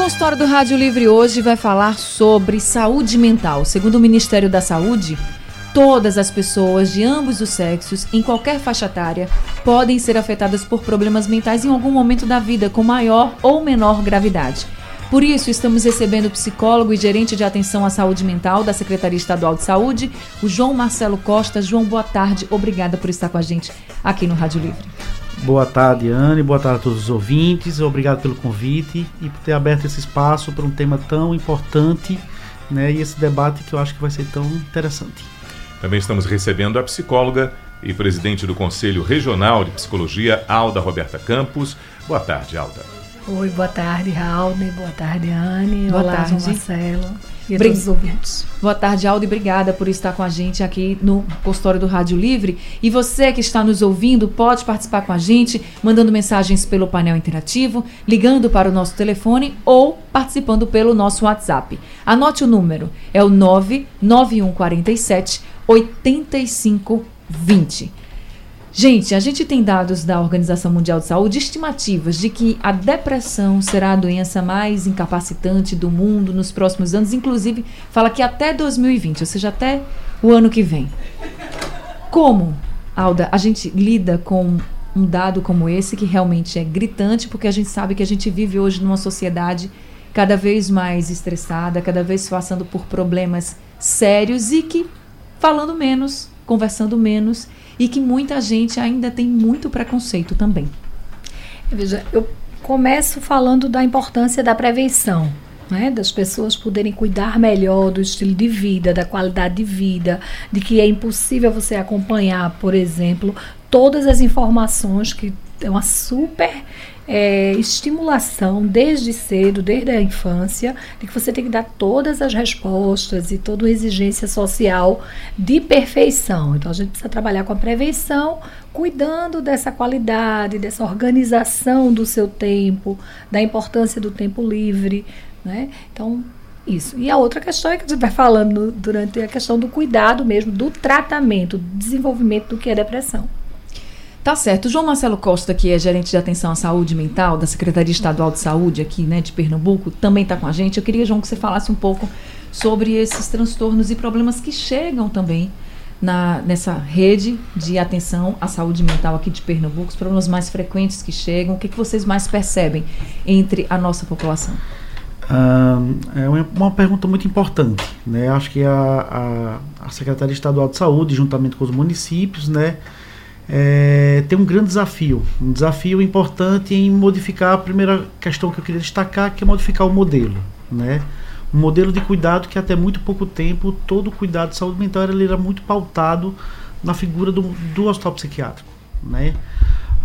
Consultório do Rádio Livre hoje vai falar sobre saúde mental. Segundo o Ministério da Saúde, todas as pessoas de ambos os sexos, em qualquer faixa etária, podem ser afetadas por problemas mentais em algum momento da vida, com maior ou menor gravidade. Por isso, estamos recebendo o psicólogo e gerente de atenção à saúde mental da Secretaria Estadual de Saúde, o João Marcelo Costa. João, boa tarde. Obrigada por estar com a gente aqui no Rádio Livre. Boa tarde, Anne. Boa tarde a todos os ouvintes. Obrigado pelo convite e por ter aberto esse espaço para um tema tão importante né, e esse debate que eu acho que vai ser tão interessante. Também estamos recebendo a psicóloga e presidente do Conselho Regional de Psicologia, Alda Roberta Campos. Boa tarde, Alda. Oi, boa tarde, Raul. Boa tarde, Anne. Boa Olá, tarde. Marcelo. E a todos os ouvintes. Boa tarde, Aldo, e obrigada por estar com a gente aqui no consultório do Rádio Livre. E você que está nos ouvindo, pode participar com a gente, mandando mensagens pelo painel interativo, ligando para o nosso telefone ou participando pelo nosso WhatsApp. Anote o número, é o 99147 8520. Gente, a gente tem dados da Organização Mundial de Saúde estimativas de que a depressão será a doença mais incapacitante do mundo nos próximos anos, inclusive fala que até 2020, ou seja, até o ano que vem. Como, Alda, a gente lida com um dado como esse que realmente é gritante, porque a gente sabe que a gente vive hoje numa sociedade cada vez mais estressada, cada vez passando por problemas sérios e que falando menos, conversando menos e que muita gente ainda tem muito preconceito também. Veja, eu começo falando da importância da prevenção. Né, das pessoas poderem cuidar melhor do estilo de vida, da qualidade de vida, de que é impossível você acompanhar, por exemplo, todas as informações que uma super é, estimulação desde cedo, desde a infância, de que você tem que dar todas as respostas e toda a exigência social de perfeição. Então a gente precisa trabalhar com a prevenção, cuidando dessa qualidade, dessa organização do seu tempo, da importância do tempo livre. Né? Então, isso. E a outra questão é que a gente vai falando durante a questão do cuidado mesmo, do tratamento, do desenvolvimento do que é depressão. Tá certo. O João Marcelo Costa, que é gerente de atenção à saúde mental da Secretaria Estadual de Saúde aqui, né, de Pernambuco, também está com a gente. Eu queria, João, que você falasse um pouco sobre esses transtornos e problemas que chegam também na, nessa rede de atenção à saúde mental aqui de Pernambuco, os problemas mais frequentes que chegam, o que, que vocês mais percebem entre a nossa população? é uma, pergunta muito importante, né? Acho que a, a, a Secretaria Estadual de Saúde, juntamente com os municípios, né, é, tem um grande desafio, um desafio importante em modificar a primeira questão que eu queria destacar, que é modificar o modelo, né? Um modelo de cuidado que até muito pouco tempo todo o cuidado de saúde mental era, era muito pautado na figura do, do hospital psiquiátrico, né?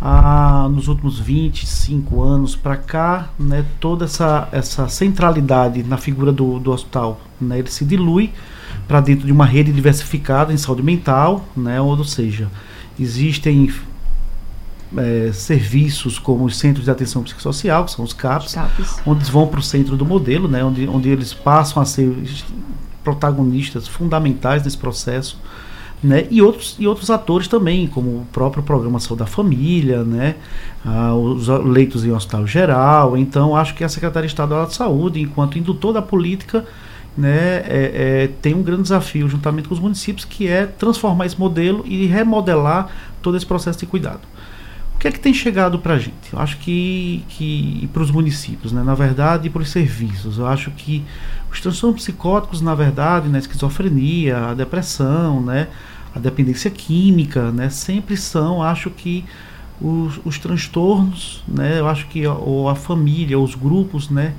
Ah, nos últimos 25 anos para cá, né, toda essa, essa centralidade na figura do, do hospital, né, ele se dilui para dentro de uma rede diversificada em saúde mental, né, ou seja, Existem é, serviços como os centros de atenção psicossocial, que são os CAPs, CAPs. onde vão para o centro do modelo, né, onde, onde eles passam a ser protagonistas fundamentais nesse processo. Né, e, outros, e outros atores também, como o próprio programa Saúde da Família, né, ah, os leitos em hospital geral. Então, acho que a Secretaria Estadual de Saúde, enquanto indutor da política, né, é, é, tem um grande desafio juntamente com os municípios que é transformar esse modelo e remodelar todo esse processo de cuidado. O que é que tem chegado para a gente? Eu acho que, que para os municípios, né, na verdade, e para os serviços. Eu acho que os transtornos psicóticos, na verdade, né, a esquizofrenia, a depressão, né, a dependência química, né, sempre são, acho que os, os transtornos, né, eu acho que ou a família, os grupos, né,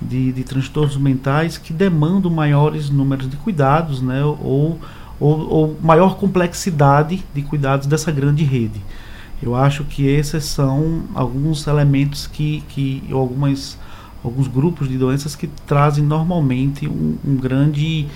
de, de transtornos mentais que demandam maiores números de cuidados, né, ou, ou, ou maior complexidade de cuidados dessa grande rede. Eu acho que esses são alguns elementos que, que algumas, alguns grupos de doenças que trazem normalmente um, um grande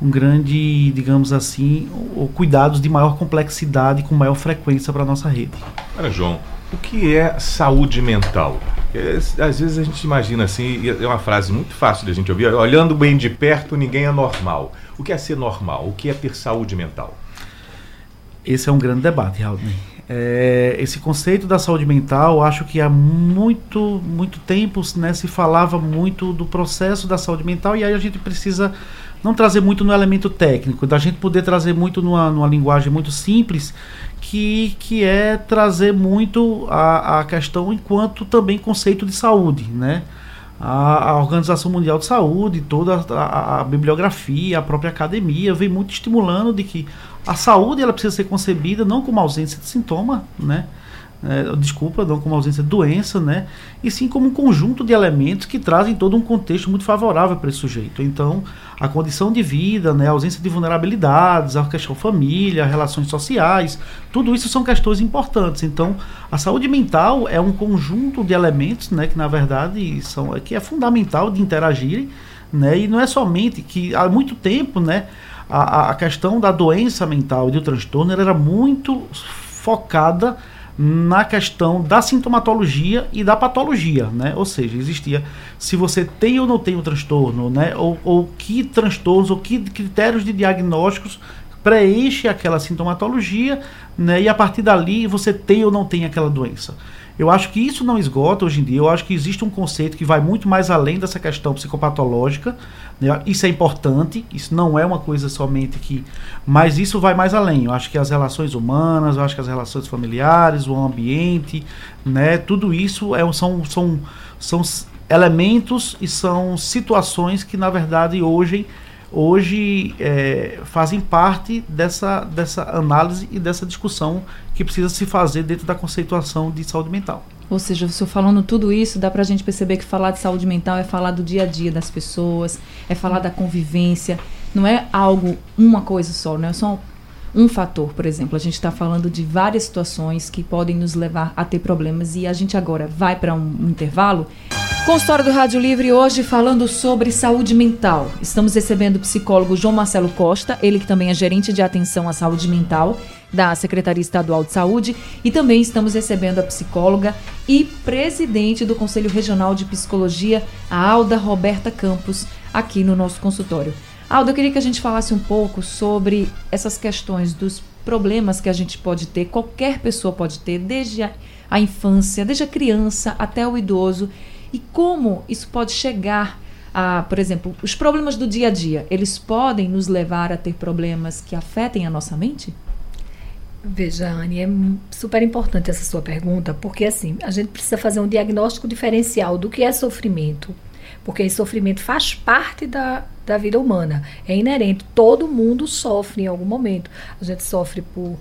um grande, digamos assim, o, cuidados de maior complexidade com maior frequência para a nossa rede. Olha, João, o que é saúde mental? É, às vezes a gente imagina assim, é uma frase muito fácil de a gente ouvir, olhando bem de perto, ninguém é normal. O que é ser normal? O que é ter saúde mental? Esse é um grande debate, Raul. É, esse conceito da saúde mental, acho que há muito, muito tempo né, se falava muito do processo da saúde mental e aí a gente precisa não trazer muito no elemento técnico, da gente poder trazer muito numa, numa linguagem muito simples, que, que é trazer muito a, a questão enquanto também conceito de saúde, né? A, a Organização Mundial de Saúde, toda a, a, bibliografia, a própria academia vem muito estimulando de que a saúde ela precisa ser concebida não como ausência de sintoma, né? É, desculpa, não como ausência de doença, né? E sim como um conjunto de elementos que trazem todo um contexto muito favorável para esse sujeito. Então, a condição de vida, né, a ausência de vulnerabilidades, a questão família, relações sociais, tudo isso são questões importantes. Então, a saúde mental é um conjunto de elementos, né, que na verdade são que é fundamental de interagirem, né? E não é somente que há muito tempo, né, a, a questão da doença mental e do transtorno era muito focada na questão da sintomatologia e da patologia, né? Ou seja, existia se você tem ou não tem o transtorno, né? Ou, ou que transtornos ou que critérios de diagnósticos preenche aquela sintomatologia, né? E a partir dali você tem ou não tem aquela doença. Eu acho que isso não esgota hoje em dia. Eu acho que existe um conceito que vai muito mais além dessa questão psicopatológica. Né? Isso é importante. Isso não é uma coisa somente que. Mas isso vai mais além. Eu acho que as relações humanas, eu acho que as relações familiares, o ambiente, né? tudo isso é, são, são, são elementos e são situações que, na verdade, hoje hoje é, fazem parte dessa, dessa análise e dessa discussão que precisa se fazer dentro da conceituação de saúde mental. Ou seja, você falando tudo isso, dá para a gente perceber que falar de saúde mental é falar do dia a dia das pessoas, é falar da convivência, não é algo, uma coisa só, não é só um fator, por exemplo. A gente está falando de várias situações que podem nos levar a ter problemas e a gente agora vai para um intervalo Consultório do Rádio Livre hoje falando sobre saúde mental. Estamos recebendo o psicólogo João Marcelo Costa, ele que também é gerente de atenção à saúde mental da Secretaria Estadual de Saúde, e também estamos recebendo a psicóloga e presidente do Conselho Regional de Psicologia, a Alda Roberta Campos, aqui no nosso consultório. Alda, eu queria que a gente falasse um pouco sobre essas questões dos problemas que a gente pode ter, qualquer pessoa pode ter, desde a, a infância, desde a criança até o idoso e como isso pode chegar a, por exemplo, os problemas do dia a dia, eles podem nos levar a ter problemas que afetem a nossa mente? Veja, Anne, é super importante essa sua pergunta, porque assim, a gente precisa fazer um diagnóstico diferencial do que é sofrimento, porque esse sofrimento faz parte da, da vida humana, é inerente, todo mundo sofre em algum momento. A gente sofre por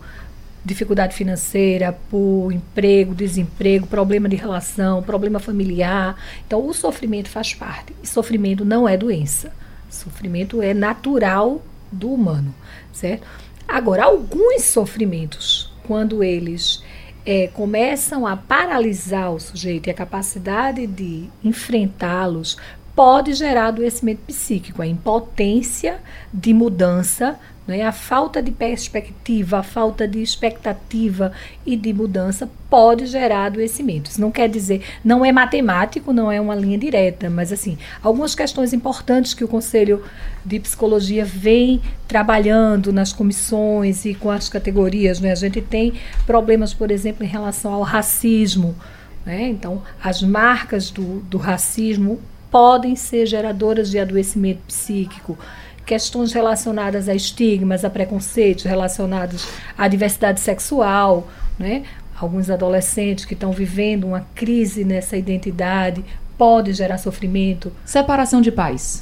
dificuldade financeira, por emprego, desemprego, problema de relação, problema familiar. Então, o sofrimento faz parte. E sofrimento não é doença. Sofrimento é natural do humano, certo? Agora, alguns sofrimentos, quando eles é, começam a paralisar o sujeito e a capacidade de enfrentá-los, pode gerar adoecimento psíquico, a impotência de mudança né? A falta de perspectiva, a falta de expectativa e de mudança pode gerar adoecimento. Isso não quer dizer, não é matemático, não é uma linha direta, mas assim, algumas questões importantes que o Conselho de Psicologia vem trabalhando nas comissões e com as categorias. Né? A gente tem problemas, por exemplo, em relação ao racismo. Né? Então, as marcas do, do racismo podem ser geradoras de adoecimento psíquico questões relacionadas a estigmas, a preconceitos, relacionados à diversidade sexual, né? Alguns adolescentes que estão vivendo uma crise nessa identidade pode gerar sofrimento. Separação de pais.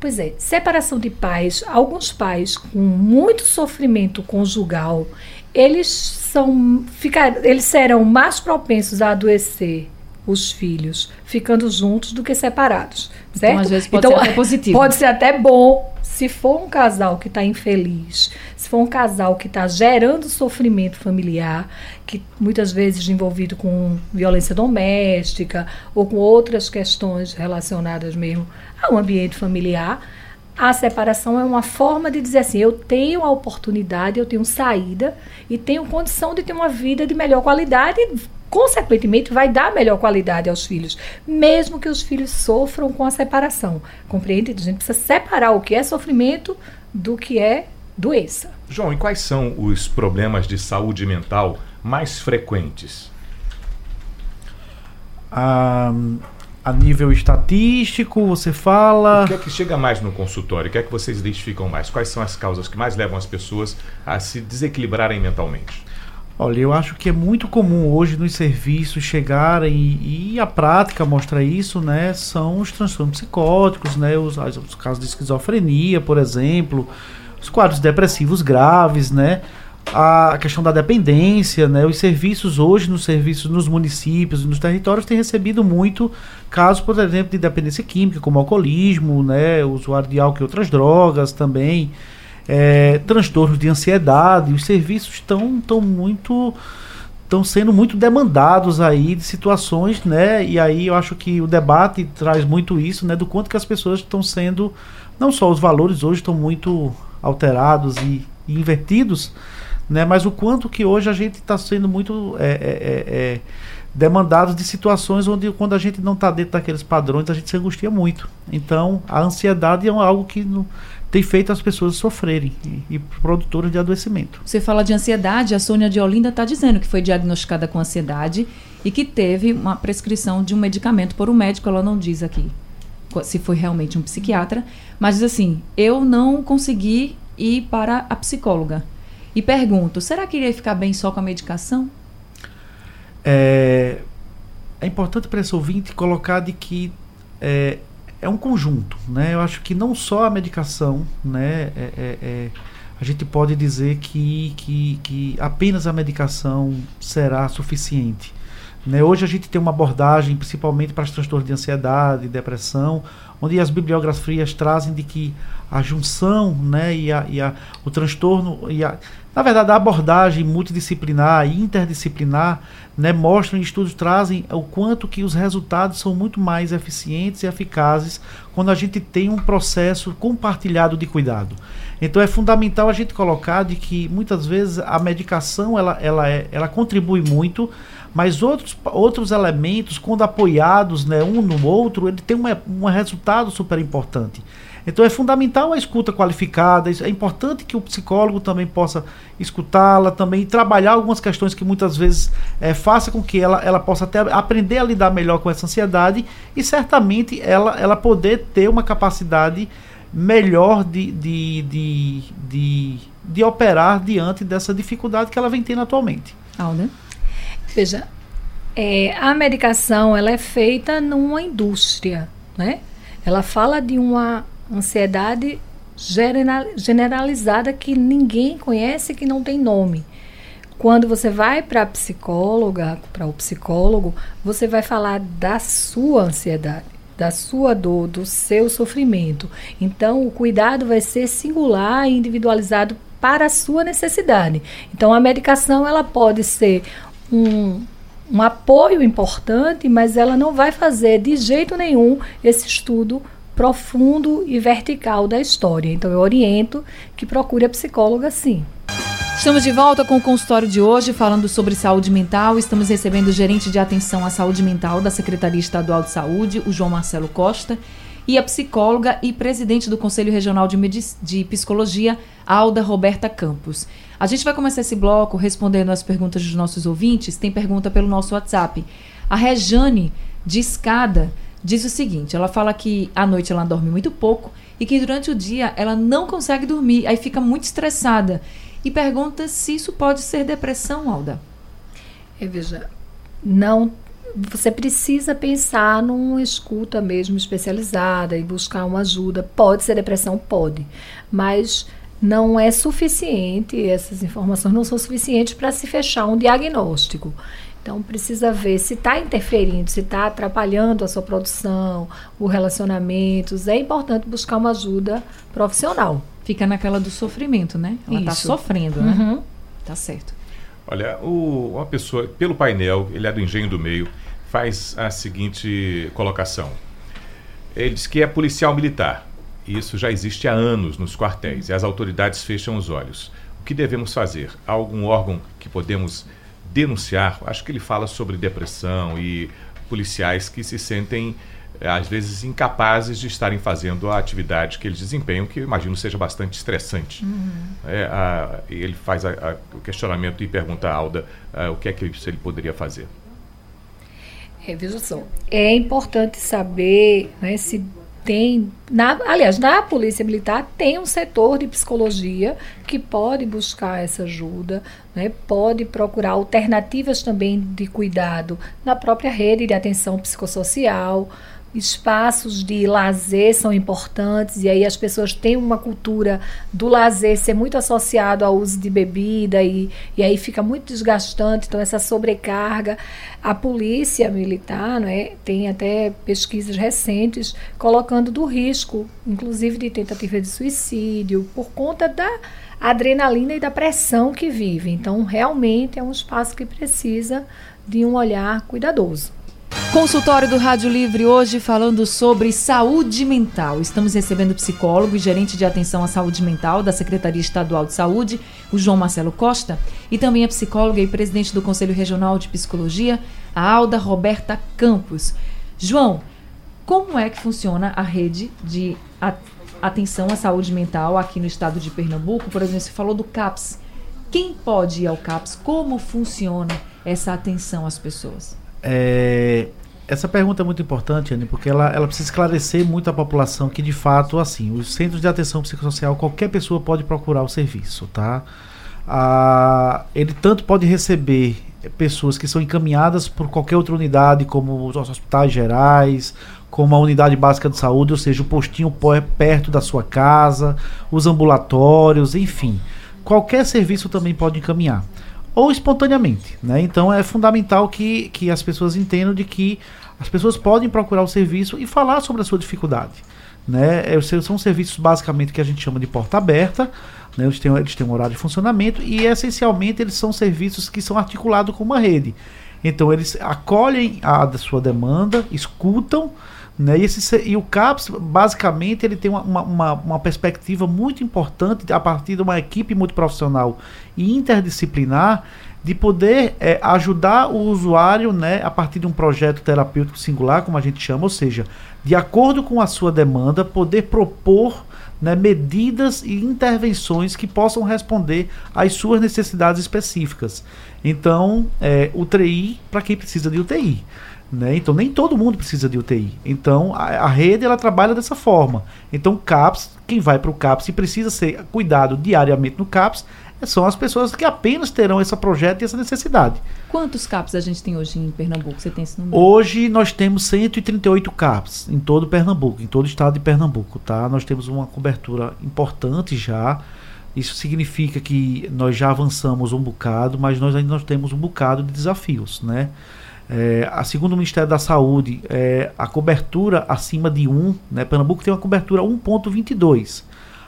Pois é, separação de pais, alguns pais com muito sofrimento conjugal, eles são ficar, eles serão mais propensos a adoecer os filhos ficando juntos do que separados, certo? Então, às vezes pode então, ser até positivo. Pode ser até bom se for um casal que está infeliz, se for um casal que está gerando sofrimento familiar, que muitas vezes envolvido com violência doméstica ou com outras questões relacionadas mesmo ao ambiente familiar, a separação é uma forma de dizer assim: eu tenho a oportunidade, eu tenho saída e tenho condição de ter uma vida de melhor qualidade consequentemente, vai dar melhor qualidade aos filhos, mesmo que os filhos sofram com a separação. Compreende? A gente precisa separar o que é sofrimento do que é doença. João, e quais são os problemas de saúde mental mais frequentes? A, a nível estatístico, você fala. O que é que chega mais no consultório? O que é que vocês identificam mais? Quais são as causas que mais levam as pessoas a se desequilibrarem mentalmente? Olha, eu acho que é muito comum hoje nos serviços chegarem e, a prática mostra isso, né? São os transtornos psicóticos, né? Os, os casos de esquizofrenia, por exemplo, os quadros depressivos graves, né? A questão da dependência, né? Os serviços hoje, nos serviços nos municípios e nos territórios, têm recebido muito casos, por exemplo, de dependência química, como alcoolismo, né? Usuário de álcool e outras drogas também é, transtornos de ansiedade. Os serviços estão tão muito estão sendo muito demandados aí de situações, né? E aí eu acho que o debate traz muito isso, né? Do quanto que as pessoas estão sendo, não só os valores hoje estão muito alterados e, e invertidos, né? Mas o quanto que hoje a gente está sendo muito é, é, é, é, demandados de situações onde quando a gente não está dentro daqueles padrões a gente se angustia muito. Então a ansiedade é algo que não tem feito as pessoas sofrerem e, e produtoras de adoecimento. Você fala de ansiedade, a Sônia de Olinda está dizendo que foi diagnosticada com ansiedade e que teve uma prescrição de um medicamento por um médico, ela não diz aqui se foi realmente um psiquiatra, mas diz assim: eu não consegui ir para a psicóloga. E pergunto: será que iria ficar bem só com a medicação? É, é importante para esse ouvinte colocar de que é, é um conjunto, né? Eu acho que não só a medicação, né? É, é, é, a gente pode dizer que, que, que apenas a medicação será suficiente. Né? Hoje a gente tem uma abordagem, principalmente para os transtornos de ansiedade, depressão, onde as bibliografias trazem de que a junção né, e, a, e a, o transtorno, e a, na verdade, a abordagem multidisciplinar e interdisciplinar né, mostram, estudos trazem o quanto que os resultados são muito mais eficientes e eficazes quando a gente tem um processo compartilhado de cuidado. Então é fundamental a gente colocar de que muitas vezes a medicação ela, ela, é, ela contribui muito, mas outros, outros elementos, quando apoiados né, um no outro, ele tem um, um resultado super importante. Então é fundamental a escuta qualificada, é importante que o psicólogo também possa escutá-la, também trabalhar algumas questões que muitas vezes é, faça com que ela, ela possa até aprender a lidar melhor com essa ansiedade e certamente ela, ela poder ter uma capacidade melhor de, de, de, de, de operar diante dessa dificuldade que ela vem tendo atualmente. Alda? Veja, é, a medicação ela é feita numa indústria, né? Ela fala de uma ansiedade generalizada que ninguém conhece, que não tem nome. Quando você vai para a psicóloga, para o psicólogo, você vai falar da sua ansiedade, da sua dor, do seu sofrimento. Então, o cuidado vai ser singular e individualizado para a sua necessidade. Então, a medicação ela pode ser um, um apoio importante, mas ela não vai fazer de jeito nenhum esse estudo profundo e vertical da história. Então eu oriento que procure a psicóloga sim. Estamos de volta com o consultório de hoje, falando sobre saúde mental. Estamos recebendo o gerente de atenção à saúde mental da Secretaria Estadual de Saúde, o João Marcelo Costa, e a psicóloga e presidente do Conselho Regional de, de Psicologia, Alda Roberta Campos. A gente vai começar esse bloco respondendo as perguntas dos nossos ouvintes. Tem pergunta pelo nosso WhatsApp. A Rejane de Escada diz o seguinte: ela fala que à noite ela dorme muito pouco e que durante o dia ela não consegue dormir, aí fica muito estressada. E pergunta se isso pode ser depressão, Alda. É, veja, não. Você precisa pensar numa escuta mesmo especializada e buscar uma ajuda. Pode ser depressão? Pode. Mas não é suficiente, essas informações não são suficientes para se fechar um diagnóstico. Então precisa ver se está interferindo, se está atrapalhando a sua produção, o relacionamentos. É importante buscar uma ajuda profissional. Fica naquela do sofrimento, né? Ela está sofrendo, né? Uhum. Tá certo. Olha, o, uma pessoa, pelo painel, ele é do Engenho do Meio, faz a seguinte colocação. Ele diz que é policial militar isso já existe há anos nos quartéis e as autoridades fecham os olhos. O que devemos fazer? Há algum órgão que podemos denunciar? Acho que ele fala sobre depressão e policiais que se sentem às vezes incapazes de estarem fazendo a atividade que eles desempenham, que eu imagino seja bastante estressante. Uhum. É, a, ele faz a, a, o questionamento e pergunta a Alda a, o que é que ele, ele poderia fazer. É, veja só, é importante saber né, se tem, na, aliás, na Polícia Militar tem um setor de psicologia que pode buscar essa ajuda, né, pode procurar alternativas também de cuidado na própria rede de atenção psicossocial, espaços de lazer são importantes e aí as pessoas têm uma cultura do lazer ser muito associado ao uso de bebida e, e aí fica muito desgastante, então essa sobrecarga. A polícia militar não é, tem até pesquisas recentes colocando do risco, inclusive de tentativa de suicídio, por conta da adrenalina e da pressão que vive. Então, realmente é um espaço que precisa de um olhar cuidadoso. Consultório do Rádio Livre hoje falando sobre saúde mental. Estamos recebendo o psicólogo e gerente de atenção à saúde mental da Secretaria Estadual de Saúde, o João Marcelo Costa, e também a psicóloga e presidente do Conselho Regional de Psicologia, a Alda Roberta Campos. João, como é que funciona a rede de atenção à saúde mental aqui no estado de Pernambuco? Por exemplo, você falou do CAPS. Quem pode ir ao CAPS? Como funciona essa atenção às pessoas? É, essa pergunta é muito importante, Anne, porque ela, ela precisa esclarecer muito a população que, de fato, assim, os centros de atenção psicossocial, qualquer pessoa pode procurar o serviço, tá? Ah, ele tanto pode receber pessoas que são encaminhadas por qualquer outra unidade, como os hospitais gerais, como a unidade básica de saúde, ou seja, o postinho perto da sua casa, os ambulatórios, enfim. Qualquer serviço também pode encaminhar ou espontaneamente. Né? Então é fundamental que, que as pessoas entendam de que as pessoas podem procurar o serviço e falar sobre a sua dificuldade. Né? É, são serviços basicamente que a gente chama de porta aberta, né? eles, têm, eles têm um horário de funcionamento e essencialmente eles são serviços que são articulados com uma rede. Então eles acolhem a sua demanda, escutam, né? E, esse, e o CAPS, basicamente, ele tem uma, uma, uma, perspectiva muito importante a partir de uma equipe multiprofissional e interdisciplinar de poder é, ajudar o usuário né, a partir de um projeto terapêutico singular, como a gente chama, ou seja, de acordo com a sua demanda, poder propor né, medidas e intervenções que possam responder às suas necessidades específicas. Então, é, UTI para quem precisa de UTI. Né? Então nem todo mundo precisa de UTI. Então a, a rede ela trabalha dessa forma. Então CAPS, quem vai para o CAPS e precisa ser cuidado diariamente no CAPS, são as pessoas que apenas terão esse projeto e essa necessidade. Quantos CAPs a gente tem hoje em Pernambuco? Você tem esse número? Hoje nós temos 138 CAPs em todo Pernambuco, em todo o estado de Pernambuco, tá? Nós temos uma cobertura importante já. Isso significa que nós já avançamos um bocado, mas nós ainda nós temos um bocado de desafios, né? É, a segundo o Ministério da Saúde, é, a cobertura acima de 1, né, Pernambuco tem uma cobertura 1.22.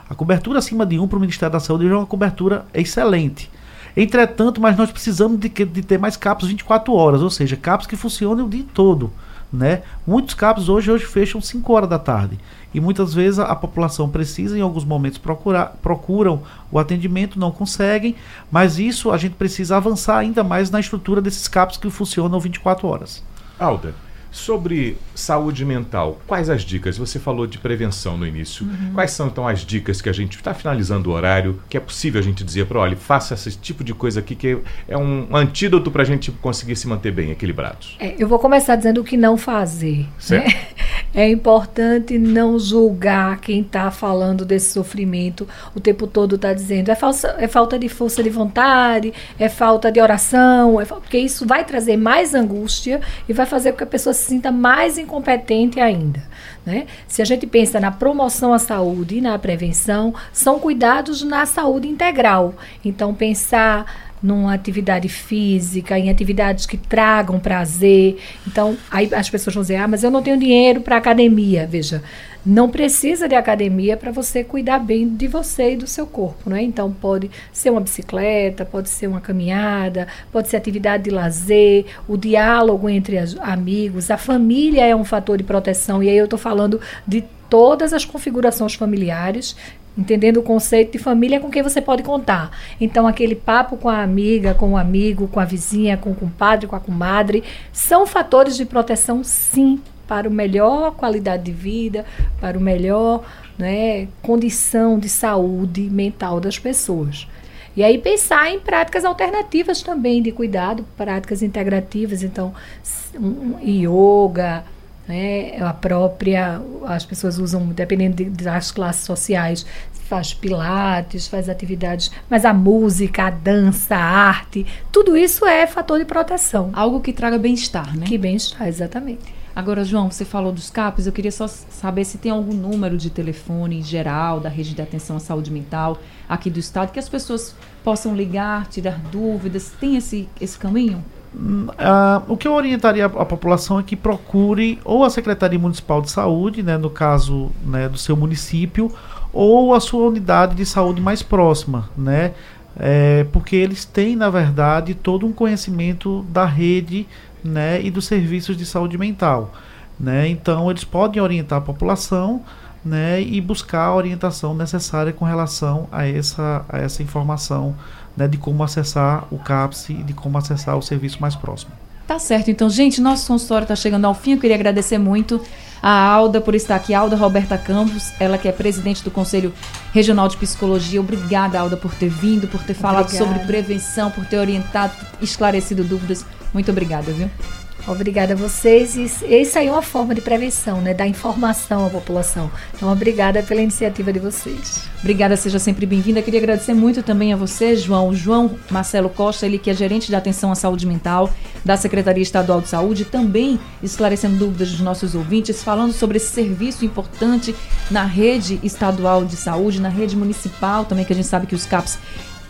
A cobertura acima de 1 para o Ministério da Saúde é uma cobertura excelente. Entretanto, mas nós precisamos de, de ter mais CAPs 24 horas, ou seja, CAPs que funcionem o dia todo. Né? Muitos CAPs hoje, hoje fecham 5 horas da tarde. E muitas vezes a, a, população precisa, em alguns momentos, procurar, procuram o atendimento, não conseguem, mas isso a gente precisa avançar ainda mais na estrutura desses CAPs que funcionam 24 horas. Alda, Sobre saúde mental, quais as dicas? Você falou de prevenção no início. Uhum. Quais são então as dicas que a gente está finalizando o horário, que é possível a gente dizer para, olha, faça esse tipo de coisa aqui que é um antídoto para a gente conseguir se manter bem equilibrados? É, eu vou começar dizendo o que não fazer. Né? É importante não julgar quem está falando desse sofrimento o tempo todo está dizendo é, falsa, é falta de força de vontade, é falta de oração, é, porque isso vai trazer mais angústia e vai fazer com que a pessoa se sinta mais incompetente ainda. Né? Se a gente pensa na promoção à saúde e na prevenção, são cuidados na saúde integral. Então, pensar numa atividade física, em atividades que tragam prazer. Então, aí as pessoas vão dizer: ah, mas eu não tenho dinheiro para academia. Veja, não precisa de academia para você cuidar bem de você e do seu corpo, né? Então pode ser uma bicicleta, pode ser uma caminhada, pode ser atividade de lazer, o diálogo entre as, amigos, a família é um fator de proteção e aí eu estou falando de todas as configurações familiares, entendendo o conceito de família com quem você pode contar. Então, aquele papo com a amiga, com o amigo, com a vizinha, com o compadre, com a comadre, são fatores de proteção, sim, para o melhor qualidade de vida, para o melhor né, condição de saúde mental das pessoas. E aí pensar em práticas alternativas também de cuidado, práticas integrativas, então um, yoga, né, a própria, as pessoas usam, dependendo de, das classes sociais, faz pilates, faz atividades, mas a música, a dança, a arte, tudo isso é fator de proteção. Algo que traga bem-estar, né? Que bem-estar, exatamente. Agora, João, você falou dos CAPs, eu queria só saber se tem algum número de telefone geral da rede de atenção à saúde mental aqui do estado, que as pessoas possam ligar, tirar dúvidas. Tem esse, esse caminho? Uh, o que eu orientaria a, a, população é que procure ou a Secretaria Municipal de Saúde, né, no caso né, do seu município, ou a sua unidade de saúde mais próxima, né, é, porque eles têm, na verdade, todo um conhecimento da rede né, e dos serviços de saúde mental. Né? Então, eles podem orientar a população né, e buscar a orientação necessária com relação a essa, a essa informação né, de como acessar o CAPS e de como acessar o serviço mais próximo. Tá certo. Então, gente, nosso consultório está chegando ao fim. Eu queria agradecer muito a Alda por estar aqui, Alda Roberta Campos, ela que é presidente do Conselho Regional de Psicologia. Obrigada, Alda, por ter vindo, por ter falado obrigada. sobre prevenção, por ter orientado, esclarecido dúvidas. Muito obrigada, viu? Obrigada a vocês. E isso aí é uma forma de prevenção, né? Dar informação à população. Então, obrigada pela iniciativa de vocês. Obrigada, seja sempre bem-vinda. Queria agradecer muito também a você, João. João Marcelo Costa, ele que é gerente de atenção à saúde mental da Secretaria Estadual de Saúde, também esclarecendo dúvidas dos nossos ouvintes, falando sobre esse serviço importante na rede estadual de saúde, na rede municipal também, que a gente sabe que os CAPs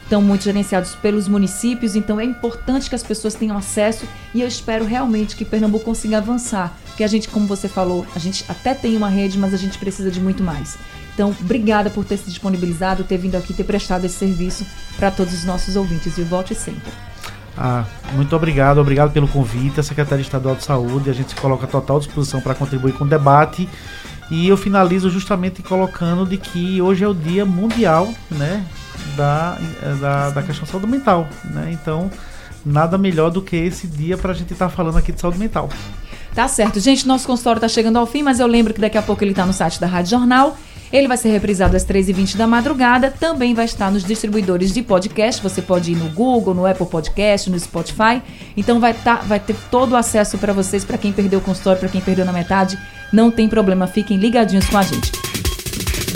estão muito gerenciados pelos municípios, então é importante que as pessoas tenham acesso e eu espero realmente que Pernambuco consiga avançar, porque a gente, como você falou, a gente até tem uma rede, mas a gente precisa de muito mais. Então, obrigada por ter se disponibilizado, ter vindo aqui, ter prestado esse serviço para todos os nossos ouvintes e volte sempre. Ah, muito obrigado, obrigado pelo convite. A Secretaria Estadual de Saúde, a gente se coloca à total disposição para contribuir com o debate. E eu finalizo justamente colocando de que hoje é o Dia Mundial, né, da, da, da questão de saúde mental, né? Então, nada melhor do que esse dia para a gente estar tá falando aqui de saúde mental. Tá certo. Gente, nosso consultório está chegando ao fim, mas eu lembro que daqui a pouco ele está no site da Rádio Jornal. Ele vai ser reprisado às 3h20 da madrugada. Também vai estar nos distribuidores de podcast. Você pode ir no Google, no Apple Podcast, no Spotify. Então vai, tá, vai ter todo o acesso para vocês, para quem perdeu o consultório, para quem perdeu na metade. Não tem problema, fiquem ligadinhos com a gente.